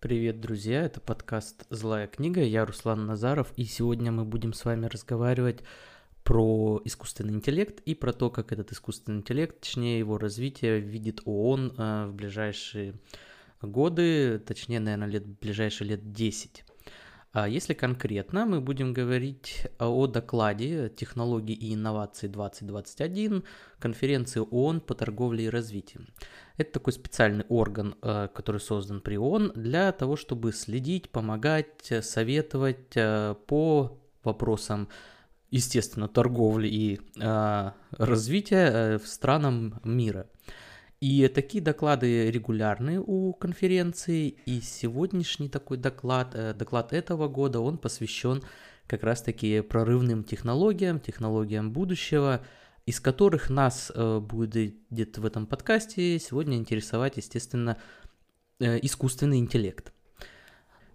Привет, друзья! Это подкаст «Злая книга». Я Руслан Назаров, и сегодня мы будем с вами разговаривать про искусственный интеллект и про то, как этот искусственный интеллект, точнее его развитие, видит ООН э, в ближайшие годы, точнее, наверное, лет, ближайшие лет 10. А если конкретно, мы будем говорить о докладе «Технологии и инновации 2021» конференции ООН по торговле и развитию. Это такой специальный орган, э, который создан при ООН для того, чтобы следить, помогать, советовать э, по вопросам, естественно, торговли и э, развития в странам мира. И такие доклады регулярные у конференции, и сегодняшний такой доклад, доклад этого года, он посвящен как раз-таки прорывным технологиям, технологиям будущего – из которых нас э, будет в этом подкасте сегодня интересовать, естественно, э, искусственный интеллект.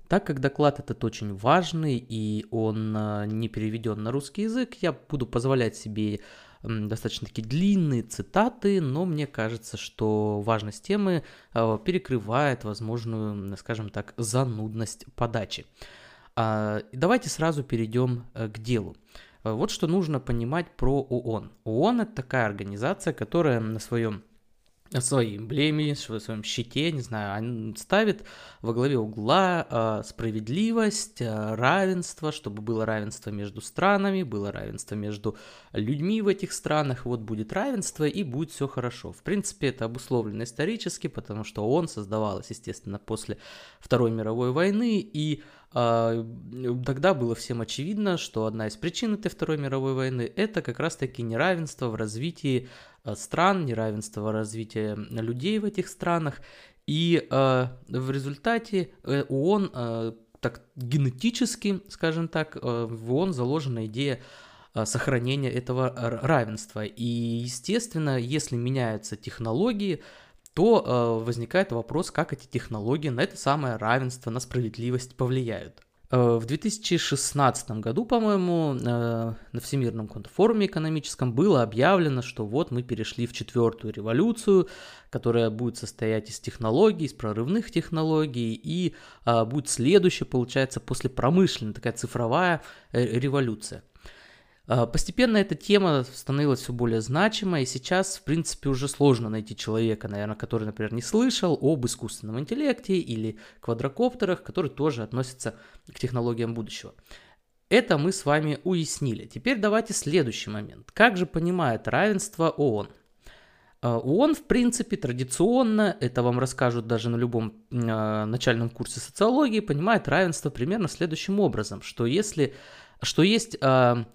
Так как доклад этот очень важный и он э, не переведен на русский язык, я буду позволять себе достаточно такие длинные цитаты, но мне кажется, что важность темы перекрывает возможную, скажем так, занудность подачи. А, давайте сразу перейдем к делу. Э, вот что нужно понимать про ООН. ООН это такая организация, которая на своем своей эмблеме, в своем щите, не знаю, ставит во главе угла э, справедливость, э, равенство, чтобы было равенство между странами, было равенство между людьми в этих странах, вот будет равенство и будет все хорошо. В принципе, это обусловлено исторически, потому что ООН создавалась, естественно, после Второй мировой войны, и а, тогда было всем очевидно, что одна из причин этой Второй мировой войны – это как раз-таки неравенство в развитии стран, неравенство в развитии людей в этих странах. И э, в результате э, ООН э, так генетически, скажем так, э, в ООН заложена идея сохранения этого равенства. И, естественно, если меняются технологии, то э, возникает вопрос, как эти технологии на это самое равенство, на справедливость повлияют. Э, в 2016 году, по-моему, э, на Всемирном форуме экономическом было объявлено, что вот мы перешли в четвертую революцию, которая будет состоять из технологий, из прорывных технологий, и э, будет следующая, получается, после промышленной, такая цифровая революция. А, постепенно эта тема становилась все более значимой, и сейчас, в принципе, уже сложно найти человека, наверное, который, например, не слышал об искусственном интеллекте или квадрокоптерах, которые тоже относятся к технологиям будущего. Это мы с вами уяснили. Теперь давайте следующий момент. Как же понимает равенство ООН? А, ООН, в принципе, традиционно, это вам расскажут даже на любом э, начальном курсе социологии, понимает равенство примерно следующим образом, что если, что есть э,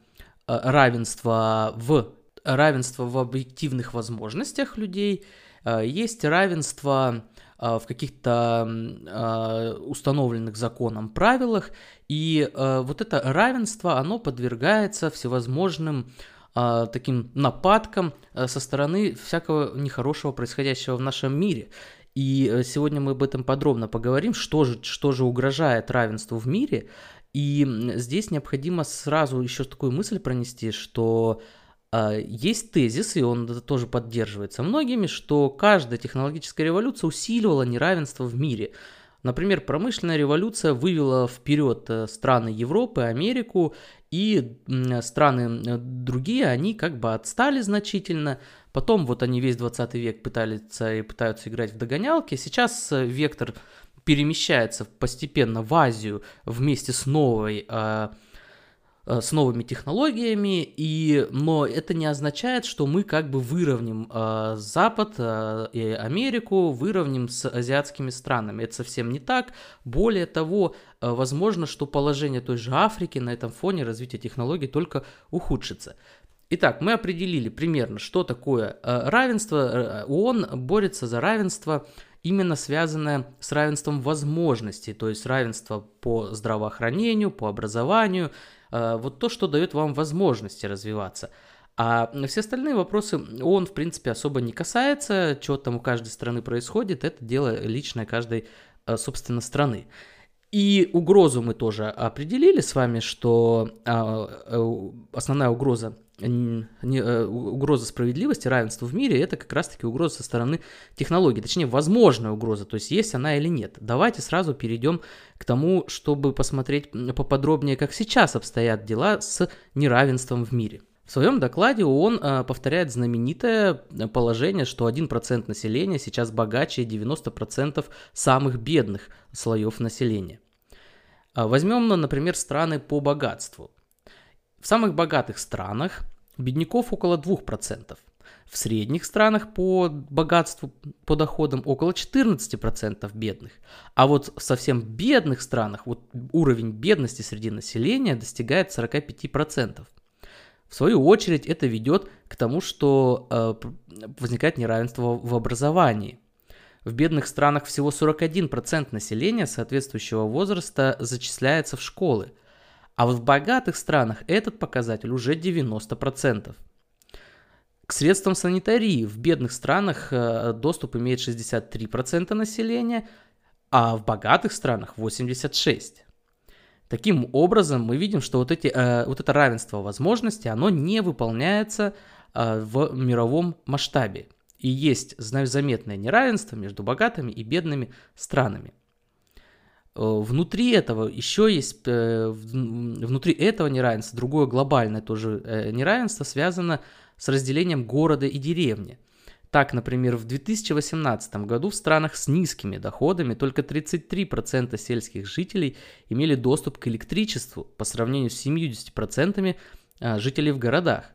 равенство в, равенство в объективных возможностях людей, э, есть равенство э, в каких-то установленных законом правилах, и вот это равенство, оно подвергается всевозможным таким нападкам со стороны всякого нехорошего происходящего в нашем мире. И сегодня мы об этом подробно поговорим, что же, что же угрожает равенству в мире, и здесь необходимо сразу еще такую мысль пронести, что э, есть тезис, и он тоже поддерживается многими, что каждая технологическая революция усиливала неравенство в мире. Например, промышленная революция вывела вперед э, страны Европы, Америку, и страны э, другие, они как бы отстали значительно. Потом вот они весь 20 век пытались и пытаются играть в догонялки. Сейчас э, вектор перемещается постепенно в Азию вместе с новой а, а, с новыми технологиями, и, но это не означает, что мы как бы выровним э, Запад э, и Америку, выровним с азиатскими странами. Это совсем не так. Более того, э, возможно, что положение той же Африки на этом фоне развития технологий только ухудшится. Итак, мы определили примерно, что такое э, равенство. ООН борется за равенство именно связанное с равенством возможностей, то есть равенство по здравоохранению, по образованию, э, вот то, что дает вам возможности развиваться. А все остальные вопросы он, в принципе, особо не касается, что там у каждой страны происходит, это дело личное каждой, э, собственно, страны. И угрозу мы тоже определили с вами, что а, э, основная угроза не, э, угроза справедливости, равенства в мире, это как раз-таки угроза со стороны технологий, точнее, возможная угроза, то есть есть она или нет. Давайте сразу перейдем к тому, чтобы посмотреть поподробнее, как сейчас обстоят дела с неравенством в мире. В своем докладе ООН э, повторяет знаменитое положение, что 1% населения сейчас богаче 90% самых бедных слоев населения. А возьмем, например, страны по богатству. В самых богатых странах бедняков около 2%. В средних странах по богатству, по доходам около 14% бедных. А вот в совсем бедных странах вот уровень бедности среди населения достигает 45%. В свою очередь это ведет к тому, что э, возникает неравенство в образовании. В бедных странах всего 41% населения соответствующего возраста зачисляется в школы, а вот в богатых странах этот показатель уже 90%. К средствам санитарии в бедных странах э, доступ имеет 63% населения, а в богатых странах 86%. Таким образом, мы видим, что вот, эти, э, вот это равенство возможностей, оно не выполняется э, в мировом масштабе. И есть заметное неравенство между богатыми и бедными странами. Э, внутри этого еще есть, э, внутри этого неравенства другое глобальное тоже э, неравенство связано с разделением города и деревни – так, например, в 2018 году в странах с низкими доходами только 33% сельских жителей имели доступ к электричеству по сравнению с 70% а, жителей в городах.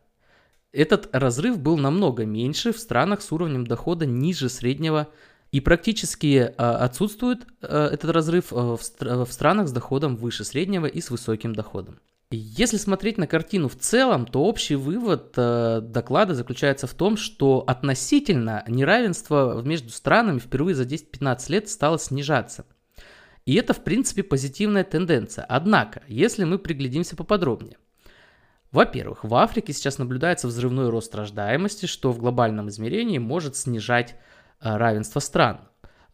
Этот разрыв был намного меньше в странах с уровнем дохода ниже среднего и практически а, отсутствует а, этот разрыв в странах с доходом выше среднего и с высоким доходом. Если смотреть на картину в целом, то общий вывод э, доклада заключается в том, что относительно неравенство между странами впервые за 10-15 лет стало снижаться. И это, в принципе, позитивная тенденция. Однако, если мы приглядимся поподробнее. Во-первых, в Африке сейчас наблюдается взрывной рост рождаемости, что в глобальном измерении может снижать э, равенство стран.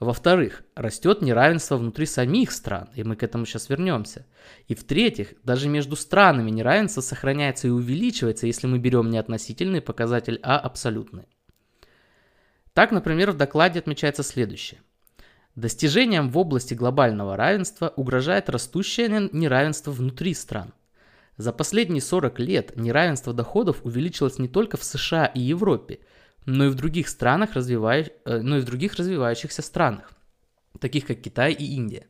Во-вторых, растет неравенство внутри самих стран, и мы к этому сейчас вернемся. И в-третьих, даже между странами неравенство сохраняется и увеличивается, если мы берем не относительный показатель, а абсолютный. Так, например, в докладе отмечается следующее. Достижением в области глобального равенства угрожает растущее неравенство внутри стран. За последние 40 лет неравенство доходов увеличилось не только в США и Европе – но и в других странах, развивающ... Э, но и в других развивающихся странах, таких как Китай и Индия.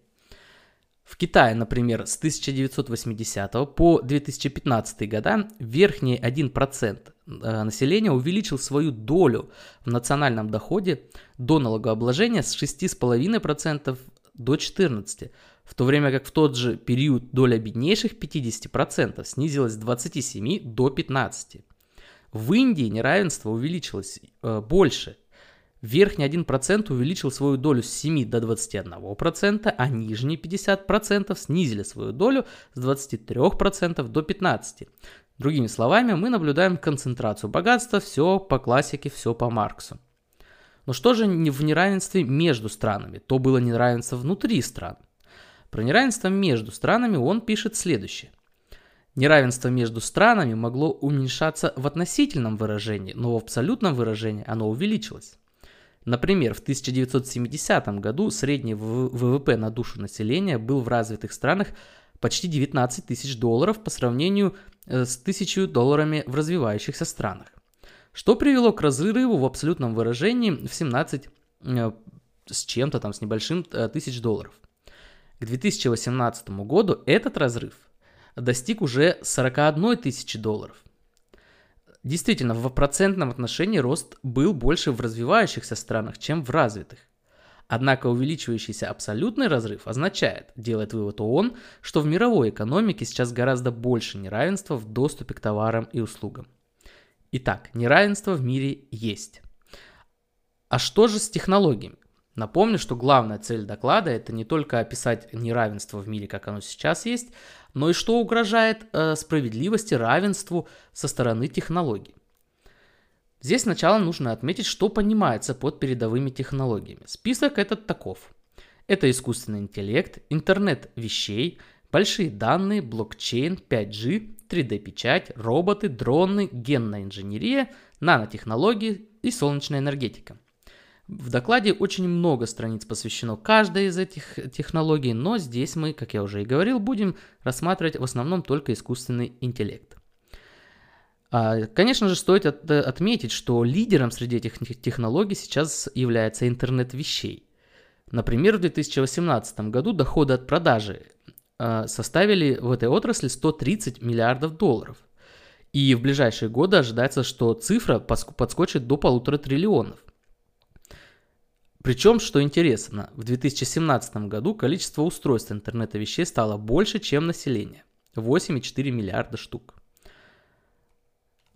В Китае, например, с 1980 по 2015 года верхний 1% э, населения увеличил свою долю в национальном доходе до налогообложения с 6,5% до 14%, в то время как в тот же период доля беднейших 50% снизилась с 27 до 15%. В Индии неравенство увеличилось э, больше. Верхний 1% увеличил свою долю с 7 до 21%, а нижние 50% снизили свою долю с 23% до 15%. Другими словами, мы наблюдаем концентрацию богатства, все по классике, все по Марксу. Но что же в неравенстве между странами? То было неравенство внутри стран. Про неравенство между странами он пишет следующее. Неравенство между странами могло уменьшаться в относительном выражении, но в абсолютном выражении оно увеличилось. Например, в 1970 году средний ВВП на душу населения был в развитых странах почти 19 тысяч долларов по сравнению э, с 1000 долларами в развивающихся странах, что привело к разрыву в абсолютном выражении в 17 э, с чем-то там, с небольшим э, тысяч долларов. К 2018 году этот разрыв – достиг уже 41 тысячи долларов. Действительно, в процентном отношении рост был больше в развивающихся странах, чем в развитых. Однако увеличивающийся абсолютный разрыв означает, делает вывод ООН, что в мировой экономике сейчас гораздо больше неравенства в доступе к товарам и услугам. Итак, неравенство в мире есть. А что же с технологиями? Напомню, что главная цель доклада это не только описать неравенство в мире, как оно сейчас есть, но и что угрожает э, справедливости, равенству со стороны технологий. Здесь сначала нужно отметить, что понимается под передовыми технологиями. Список этот таков. Это искусственный интеллект, интернет вещей, большие данные, блокчейн, 5G, 3D-печать, роботы, дроны, генная инженерия, нанотехнологии и солнечная энергетика. В докладе очень много страниц посвящено каждой из этих технологий, но здесь мы, как я уже и говорил, будем рассматривать в основном только искусственный интеллект. А, конечно же, стоит от, отметить, что лидером среди этих технологий сейчас является интернет вещей. Например, в 2018 году доходы от продажи а, составили в этой отрасли 130 миллиардов долларов. И в ближайшие годы ожидается, что цифра подскочит до полутора триллионов. Причем, что интересно, в 2017 году количество устройств интернета вещей стало больше, чем население. 8,4 миллиарда штук.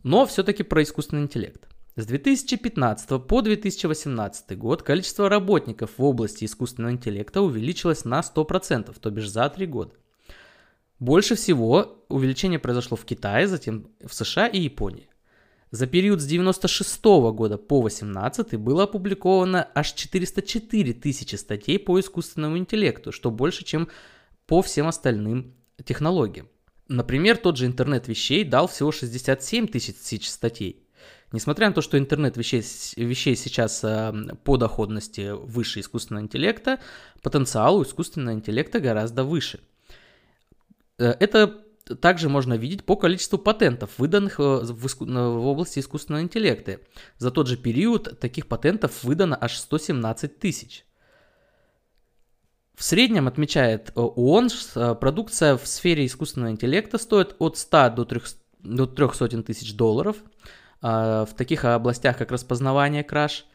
Но все-таки про искусственный интеллект. С 2015 по 2018 год количество работников в области искусственного интеллекта увеличилось на 100%, то бишь за 3 года. Больше всего увеличение произошло в Китае, затем в США и Японии. За период с 96 года по 18 было опубликовано аж 404 тысячи статей по искусственному интеллекту, что больше, чем по всем остальным технологиям. Например, тот же интернет вещей дал всего 67 тысяч статей. Несмотря на то, что интернет вещей, вещей сейчас э, по доходности выше искусственного интеллекта, потенциал у искусственного интеллекта гораздо выше. Э, это также можно видеть по количеству патентов, выданных в, иску... в области искусственного интеллекта. За тот же период таких патентов выдано аж 117 тысяч. В среднем, отмечает э, ООН, э, продукция в сфере искусственного интеллекта стоит от 100 до 300, до 300 тысяч долларов в таких областях, как распознавание краж,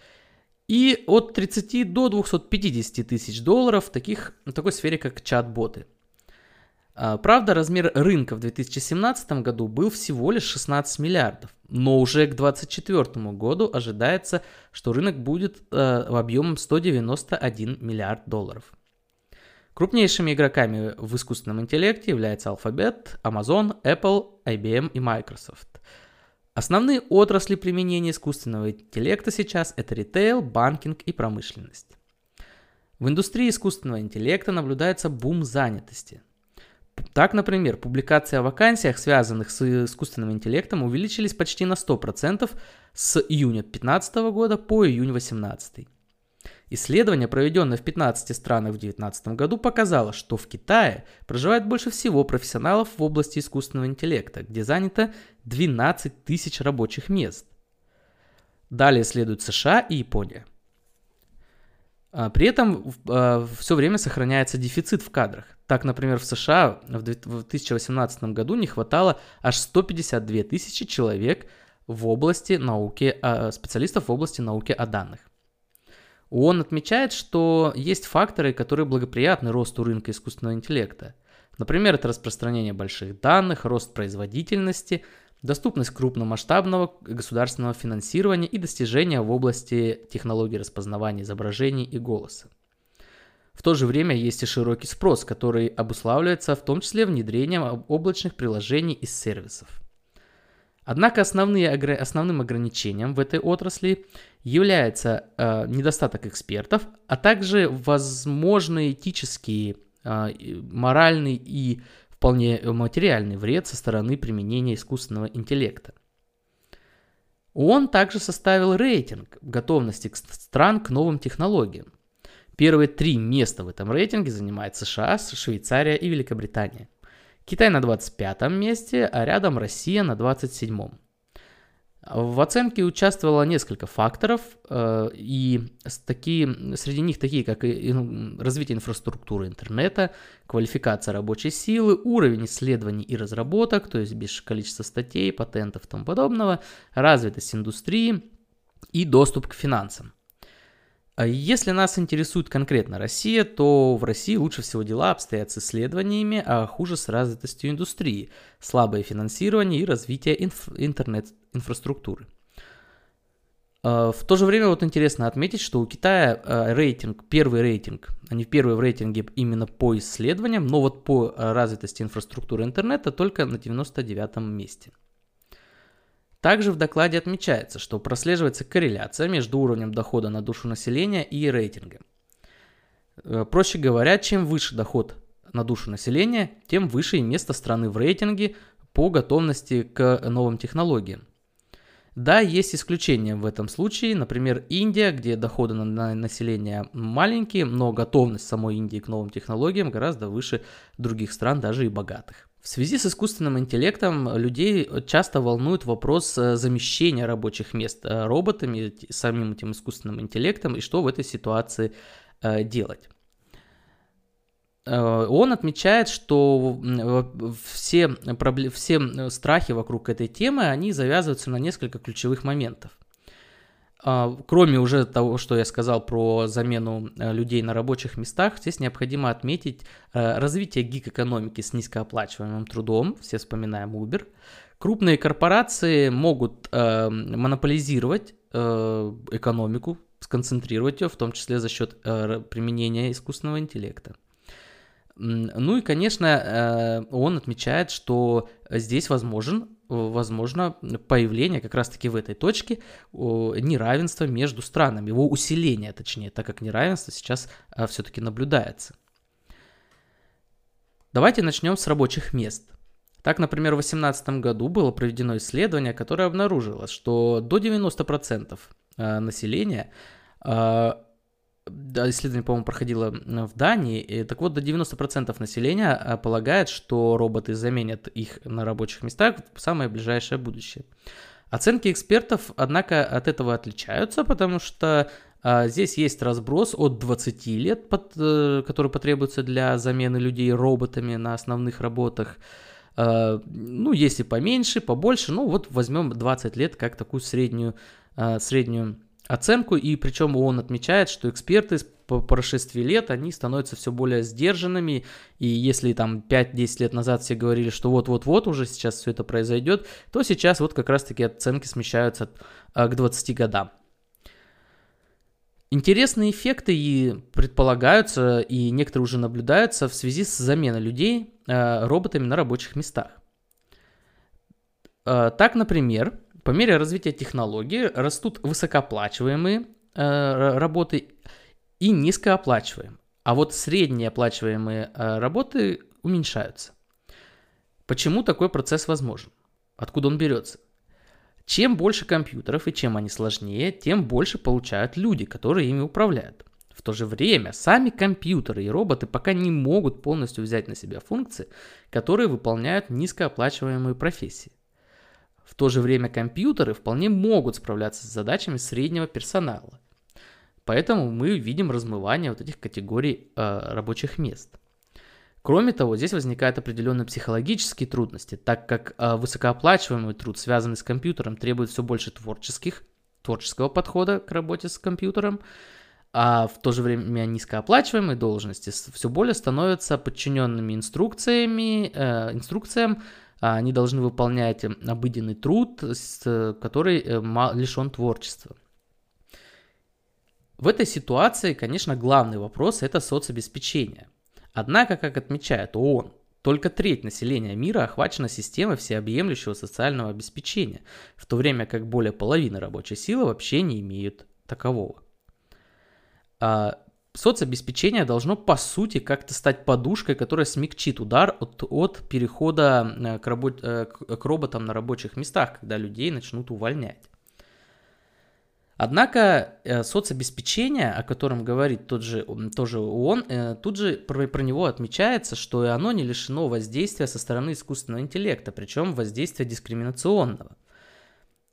и от 30 до 250 тысяч долларов в, таких, в такой сфере, как чат-боты. А, правда, размер рынка в 2017 году был всего лишь 16 миллиардов, но уже к 2024 году ожидается, что рынок будет э, объемом 191 миллиард долларов. Крупнейшими игроками в искусственном интеллекте являются Alphabet, Amazon, Apple, IBM и Microsoft. Основные отрасли применения искусственного интеллекта сейчас это ритейл, банкинг и промышленность. В индустрии искусственного интеллекта наблюдается бум занятости. Так, например, публикации о вакансиях, связанных с искусственным интеллектом, увеличились почти на 100% с июня 2015 года по июнь 2018. Исследование, проведенное в 15 странах в 2019 году, показало, что в Китае проживает больше всего профессионалов в области искусственного интеллекта, где занято 12 тысяч рабочих мест. Далее следуют США и Япония. А, при этом а, все время сохраняется дефицит в кадрах. Так, например, в США в 2018 году не хватало аж 152 тысячи человек в области науки, а, специалистов в области науки о данных. Он отмечает, что есть факторы, которые благоприятны росту рынка искусственного интеллекта. Например, это распространение больших данных, рост производительности, доступность крупномасштабного государственного финансирования и достижения в области технологий распознавания изображений и голоса. В то же время есть и широкий спрос, который обуславливается в том числе внедрением облачных приложений и сервисов. Однако основные, основным ограничением в этой отрасли является э, недостаток экспертов, а также возможный этический, э, моральный и вполне материальный вред со стороны применения искусственного интеллекта. Он также составил рейтинг готовности стран к новым технологиям. Первые три места в этом рейтинге занимают США, Швейцария и Великобритания – Китай на 25 месте, а рядом Россия на 27. В оценке участвовало несколько факторов, э, и такие, среди них такие, как развитие инфраструктуры интернета, квалификация рабочей силы, уровень исследований и разработок, то есть без количества статей, патентов и тому подобного, развитость индустрии и доступ к финансам. А если нас интересует конкретно Россия, то в России лучше всего дела обстоят с исследованиями, а хуже с развитостью индустрии, слабое финансирование и развитие инф- интернет-инфраструктуры. А, в то же время вот интересно отметить, что у Китая а, рейтинг, первый рейтинг, они первые в рейтинге именно по исследованиям, но вот по развитости инфраструктуры интернета только на 99 месте. Также в докладе отмечается, что прослеживается корреляция между уровнем дохода на душу населения и рейтингом. Проще говоря, чем выше доход на душу населения, тем выше и место страны в рейтинге по готовности к новым технологиям. Да, есть исключения в этом случае, например, Индия, где доходы на население маленькие, но готовность самой Индии к новым технологиям гораздо выше других стран, даже и богатых. В связи с искусственным интеллектом людей часто волнует вопрос э, замещения рабочих мест э, роботами, самим этим искусственным интеллектом, и что в этой ситуации э, делать. Он отмечает, что все, все страхи вокруг этой темы, они завязываются на несколько ключевых моментов. А, кроме уже того, что я сказал про замену э, людей на рабочих местах, здесь необходимо отметить э, развитие гиг-экономики с низкооплачиваемым трудом, все вспоминаем Uber. Крупные корпорации могут э, монополизировать экономику, сконцентрировать ее, в том числе за счет применения искусственного интеллекта. Ну и, конечно, он отмечает, что здесь возможен возможно появление как раз-таки в этой точке неравенства между странами, его усиление, точнее, так как неравенство сейчас а, все-таки наблюдается. Давайте начнем с рабочих мест. Так, например, в 2018 году было проведено исследование, которое обнаружило, что до 90% а, населения а, исследование, по-моему, проходило в Дании. И, так вот, до 90% населения а, полагает, что роботы заменят их на рабочих местах в самое ближайшее будущее. Оценки экспертов, однако, от этого отличаются, потому что а, здесь есть разброс от 20 лет, под, э, который потребуется для замены людей роботами на основных работах. А, ну, если поменьше, побольше, ну вот возьмем 20 лет как такую среднюю, а, среднюю оценку, и причем он отмечает, что эксперты по прошествии лет, они становятся все более сдержанными, и если там 5-10 лет назад все говорили, что вот-вот-вот уже сейчас все это произойдет, то сейчас вот как раз-таки оценки смещаются а, к 20 годам. Интересные эффекты и предполагаются, и некоторые уже наблюдаются в связи с заменой людей э, роботами на рабочих местах. Э, так, например, по мере развития технологий растут высокооплачиваемые э, работы и низкооплачиваемые. А вот среднеоплачиваемые э, работы уменьшаются. Почему такой процесс возможен? Откуда он берется? Чем больше компьютеров и чем они сложнее, тем больше получают люди, которые ими управляют. В то же время сами компьютеры и роботы пока не могут полностью взять на себя функции, которые выполняют низкооплачиваемые профессии. В то же время компьютеры вполне могут справляться с задачами среднего персонала. Поэтому мы видим размывание вот этих категорий э, рабочих мест. Кроме того, здесь возникают определенные психологические трудности, так как э, высокооплачиваемый труд, связанный с компьютером, требует все больше творческих, творческого подхода к работе с компьютером, а в то же время низкооплачиваемые должности все более становятся подчиненными инструкциями, э, инструкциям, они должны выполнять эм, обыденный труд, который э, лишен творчества. В этой ситуации, конечно, главный вопрос – это соцобеспечение. Однако, как отмечает ООН, только треть населения мира охвачена системой всеобъемлющего социального обеспечения, в то время как более половины рабочей силы вообще не имеют такового. А соцобеспечение должно по сути как-то стать подушкой, которая смягчит удар от, от перехода э, к, работ, э, к роботам на рабочих местах, когда людей начнут увольнять. Однако э, соцобеспечение, о котором говорит тот же, тоже ООН, тут же про, про него отмечается, что и оно не лишено воздействия со стороны искусственного интеллекта, причем воздействия дискриминационного.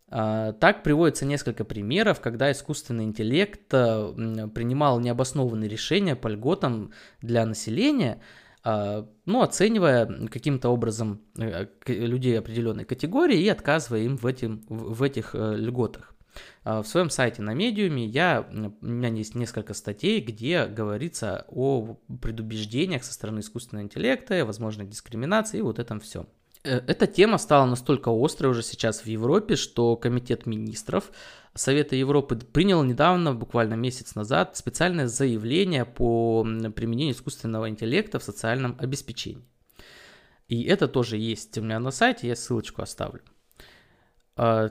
А, так приводится несколько примеров, когда искусственный интеллект э, принимал необоснованные решения по льготам для населения, а, ну, оценивая каким-то образом э, людей определенной категории и отказывая им в, этим, в этих э, льготах. А, в своем сайте на медиуме я, у меня есть несколько статей, где говорится о предубеждениях со стороны искусственного интеллекта, возможной дискриминации и вот этом всем. Э, эта тема стала настолько острой уже сейчас в Европе, что Комитет министров Совета Европы принял недавно, буквально месяц назад, специальное заявление по применению искусственного интеллекта в социальном обеспечении. И это тоже есть у меня на сайте, я ссылочку оставлю. А,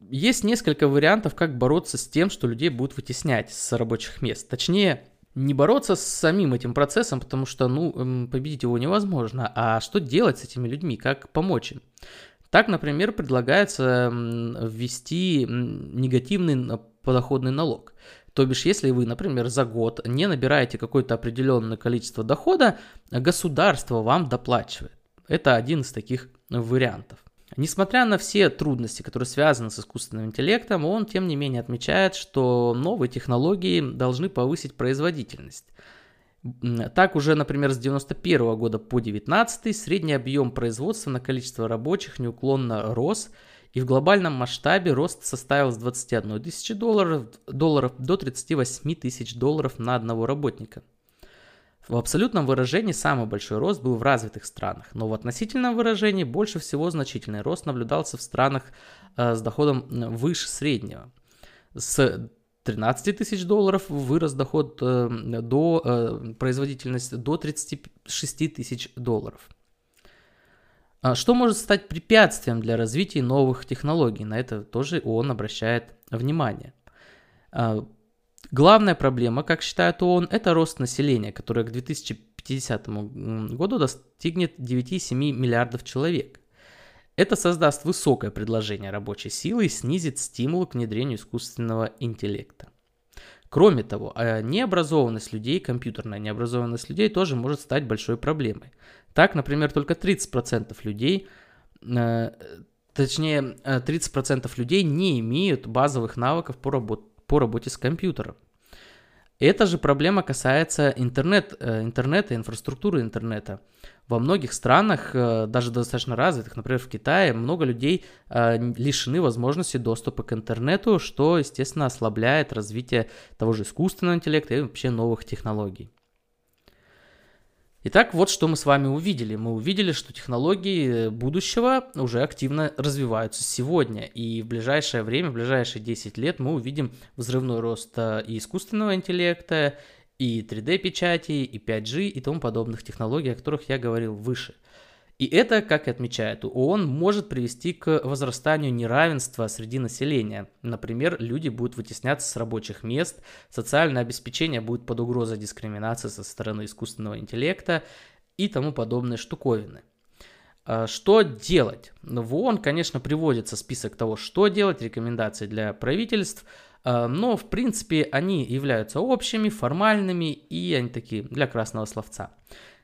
есть несколько вариантов, как бороться с тем, что людей будут вытеснять с рабочих мест. Точнее, не бороться с самим этим процессом, потому что, ну, победить его невозможно. А что делать с этими людьми? Как помочь им? Так, например, предлагается ввести негативный подоходный налог. То бишь, если вы, например, за год не набираете какое-то определенное количество дохода, государство вам доплачивает. Это один из таких вариантов. Несмотря на все трудности, которые связаны с искусственным интеллектом, он, тем не менее, отмечает, что новые технологии должны повысить производительность. Так уже, например, с 91 года по 19 средний объем производства на количество рабочих неуклонно рос, и в глобальном масштабе рост составил с 21 тысячи долларов, долларов до 38 тысяч долларов на одного работника. В абсолютном выражении самый большой рост был в развитых странах, но в относительном выражении больше всего значительный рост наблюдался в странах э, с доходом выше среднего. С 13 тысяч долларов вырос доход э, до э, производительности до 36 тысяч долларов. А что может стать препятствием для развития новых технологий? На это тоже ООН обращает внимание. Главная проблема, как считает ООН, это рост населения, которое к 2050 году достигнет 9,7 миллиардов человек. Это создаст высокое предложение рабочей силы и снизит стимул к внедрению искусственного интеллекта. Кроме того, а необразованность людей, компьютерная необразованность людей тоже может стать большой проблемой. Так, например, только 30% людей, э, точнее, 30% э, людей не имеют базовых навыков по, работ- по работе с компьютером. Эта же проблема касается интернет, э, интернета, инфраструктуры интернета. Во многих странах, э, даже достаточно развитых, например, в Китае, много людей э, лишены возможности доступа к интернету, что, естественно, ослабляет развитие того же искусственного интеллекта и вообще новых технологий. Итак, вот что мы с вами увидели. Мы увидели, что технологии будущего уже активно развиваются сегодня. И в ближайшее время, в ближайшие 10 лет мы увидим взрывной рост э, и искусственного интеллекта, и 3D-печати, и 5G, и тому подобных технологий, о которых я говорил выше – и это, как и отмечает ООН, может привести к возрастанию неравенства среди населения. Например, люди будут вытесняться с рабочих мест, социальное обеспечение будет под угрозой дискриминации со стороны искусственного интеллекта и тому подобные штуковины. А что делать? В ООН, конечно, приводится список того, что делать, рекомендации для правительств, а, но, в принципе, они являются общими, формальными и они такие для красного словца.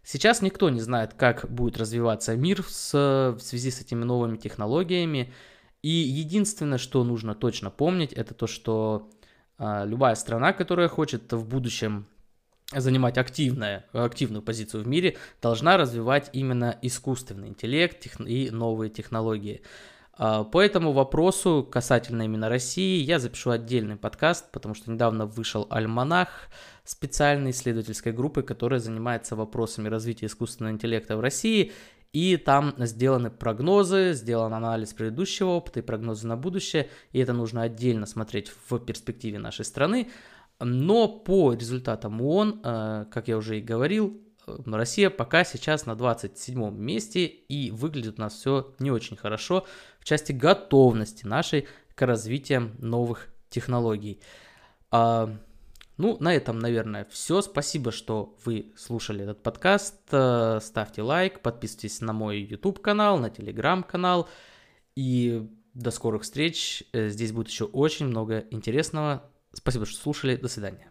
Сейчас никто не знает, как будет развиваться мир с, в связи с этими новыми технологиями. И единственное, что нужно точно помнить, это то, что а, любая страна, которая хочет в будущем занимать активное, активную позицию в мире, должна развивать именно искусственный интеллект тех, и новые технологии. А, по этому вопросу касательно именно России я запишу отдельный подкаст, потому что недавно вышел альманах специальной исследовательской группы, которая занимается вопросами развития искусственного интеллекта в России. И там сделаны прогнозы, сделан анализ предыдущего опыта и прогнозы на будущее. И это нужно отдельно смотреть в перспективе нашей страны. Но по результатам ООН, э, как я уже и говорил, Россия пока сейчас на 27 месте и выглядит у нас все не очень хорошо в части готовности нашей к развитию новых технологий. Ну, на этом, наверное, все. Спасибо, что вы слушали этот подкаст. Э, ставьте лайк, подписывайтесь на мой YouTube канал, на Telegram канал. И до скорых встреч. Э, здесь будет еще очень много интересного. Спасибо, что слушали. До свидания.